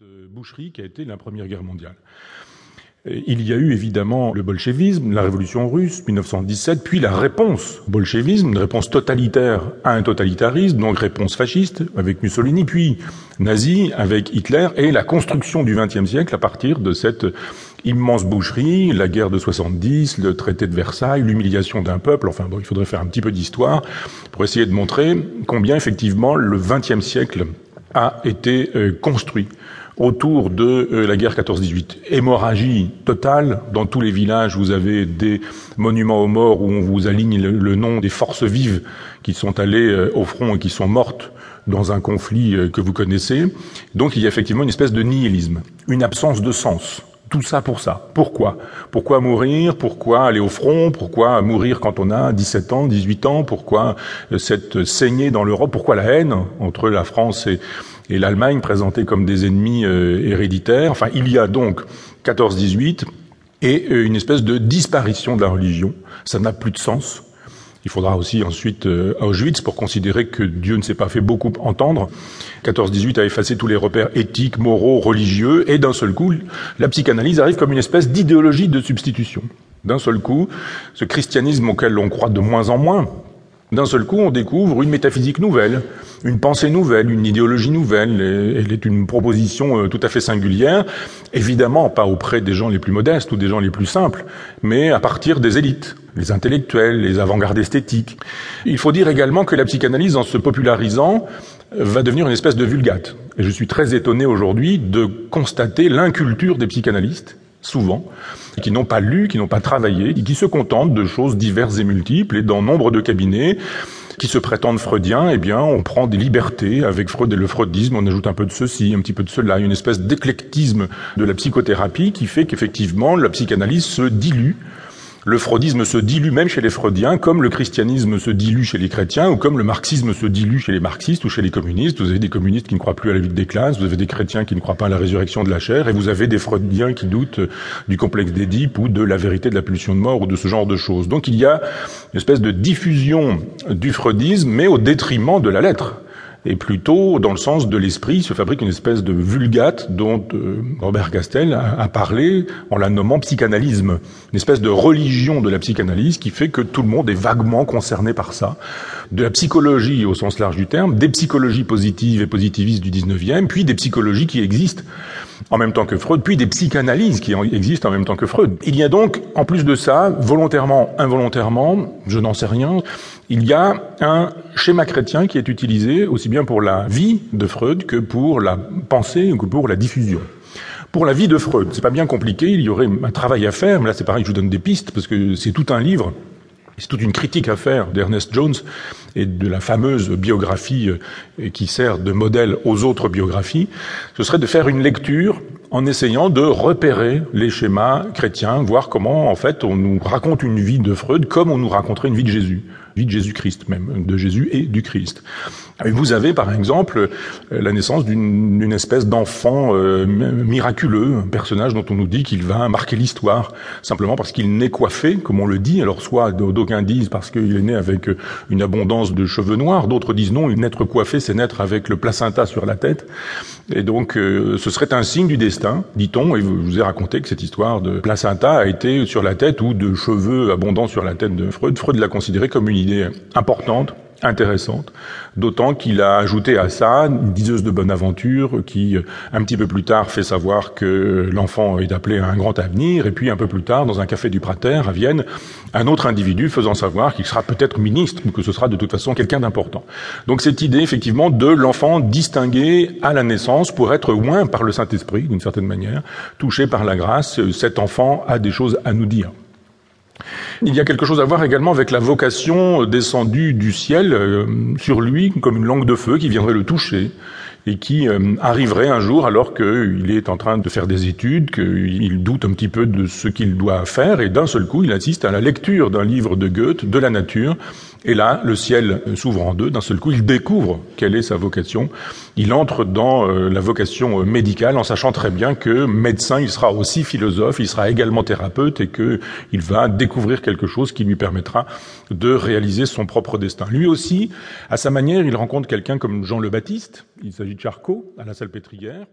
cette boucherie qui a été la Première Guerre mondiale. Il y a eu évidemment le bolchevisme, la révolution russe, 1917, puis la réponse bolchevisme, une réponse totalitaire à un totalitarisme, donc réponse fasciste avec Mussolini, puis nazi avec Hitler, et la construction du XXe siècle à partir de cette immense boucherie, la guerre de 70, le traité de Versailles, l'humiliation d'un peuple. Enfin bon, il faudrait faire un petit peu d'histoire pour essayer de montrer combien effectivement le XXe siècle a été euh, construit autour de euh, la guerre 14-18. Hémorragie totale. Dans tous les villages, vous avez des monuments aux morts où on vous aligne le, nom des forces vives qui sont allées euh, au front et qui sont mortes dans un conflit que vous connaissez. Donc il y a effectivement une espèce de nihilisme, une absence de sens. Tout ça pour ça. Pourquoi? Pourquoi mourir? Pourquoi aller au front? Pourquoi mourir quand on a 17 ans, 18 ans? Pourquoi euh, cette saignée dans l'Europe? Pourquoi la haine entre la France et, l'Allemagne présentée comme des ennemis euh, héréditaires? Enfin, il y a donc 14-18 et euh, une espèce de disparition de la religion. Ça n'a plus de sens. Il faudra aussi ensuite euh, Auschwitz pour considérer que Dieu ne s'est pas fait beaucoup entendre. 14-18 a effacé tous les repères éthiques, moraux, religieux, et d'un seul coup, la psychanalyse arrive comme une espèce d'idéologie de substitution. D'un seul coup, ce christianisme auquel on croit de moins en moins, d'un seul coup, on découvre une métaphysique nouvelle, une pensée nouvelle, une idéologie nouvelle. Elle est une proposition euh, tout à fait singulière, évidemment pas auprès des gens les plus modestes ou des gens les plus simples, mais à partir des élites, les intellectuels, les avant-gardes esthétiques. Il faut dire également que la psychanalyse, en se popularisant, va devenir une espèce de vulgate. Et je suis très étonné aujourd'hui de constater l'inculture des psychanalystes souvent, qui n'ont pas lu, qui n'ont pas travaillé, qui se contentent de choses diverses et multiples, et dans nombre de cabinets qui se prétendent freudiens, eh bien, on prend des libertés avec Freud et le freudisme, on ajoute un peu de ceci, un petit peu de cela, une espèce d'éclectisme de la psychothérapie qui fait qu'effectivement, la psychanalyse se dilue le freudisme se dilue même chez les freudiens, comme le christianisme se dilue chez les chrétiens, ou comme le marxisme se dilue chez les marxistes ou chez les communistes. Vous avez des communistes qui ne croient plus à la vie des classes, vous avez des chrétiens qui ne croient pas à la résurrection de la chair, et vous avez des freudiens qui doutent du complexe d'Édipe ou de la vérité de la pulsion de mort ou de ce genre de choses. Donc il y a une espèce de diffusion du freudisme, mais au détriment de la lettre et plutôt dans le sens de l'esprit se fabrique une espèce de vulgate dont euh, Robert Castel a, parlé en la nommant psychanalysme, une espèce de religion de la psychanalyse qui fait que tout le monde est vaguement concerné par ça. De la psychologie au sens large du terme, des psychologies positives et positivistes du 19e, puis des psychologies qui existent en même temps que Freud, puis des psychanalyses qui existent en même temps que Freud. Il y a donc, en plus de ça, volontairement, involontairement, je n'en sais rien, il y a un schéma chrétien qui est utilisé aussi bien pour la vie de Freud que pour la pensée ou que pour la diffusion. Pour la vie de Freud, c'est pas bien compliqué, il y aurait un travail à faire, mais là c'est pareil, je vous donne des pistes parce que c'est tout un livre c'est toute une critique à faire d'Ernest Jones et de la fameuse biographie euh, qui sert de modèle aux autres biographies. Ce serait de faire une lecture en essayant de repérer les schémas chrétiens, voir comment en fait on nous raconte une vie de Freud comme on nous raconterait une vie de Jésus vie de Jésus-Christ même, de Jésus et du Christ. Vous avez par exemple la naissance d'une espèce d'enfant euh, miraculeux, un personnage dont on nous dit qu'il va marquer l'histoire, simplement parce qu'il naît coiffé, comme on le dit. Alors soit d'aucuns disent parce qu'il est né avec une abondance de cheveux noirs, d'autres disent non, naître coiffé, c'est naître avec le placenta sur la tête. Et donc euh, ce serait un signe du destin, dit-on, et je vous ai raconté que cette histoire de placenta a été sur la tête ou de cheveux abondants sur la tête de Freud. Freud l'a considéré comme une idée importante, intéressante, d'autant qu'il a ajouté à ça une diseuse de bonne aventure qui, un petit peu plus tard, fait savoir que l'enfant est appelé à un grand avenir, et puis un peu plus tard, dans un café du Prater à Vienne, un autre individu faisant savoir qu'il sera peut-être ministre, ou que ce sera de toute façon quelqu'un d'important. Donc cette idée, effectivement, de l'enfant distingué à la naissance pour être loin par le Saint-Esprit, d'une certaine manière, touché par la grâce, cet enfant a des choses à nous dire. Il y a quelque chose à voir également avec la vocation descendue du ciel euh, sur lui comme une langue de feu qui viendrait le toucher et qui euh, arriverait un jour alors qu'il est en train de faire des études, qu'il doute un petit peu de ce qu'il doit faire, et d'un seul coup, il assiste à la lecture d'un livre de Goethe, de la nature, et là, le ciel s'ouvre en deux, d'un seul coup, il découvre quelle est sa vocation, il entre dans euh, la vocation médicale en sachant très bien que médecin, il sera aussi philosophe, il sera également thérapeute, et qu'il va découvrir quelque chose qui lui permettra de réaliser son propre destin. Lui aussi, à sa manière, il rencontre quelqu'un comme Jean le Baptiste, il s'agit Charcot à la Salpêtrière.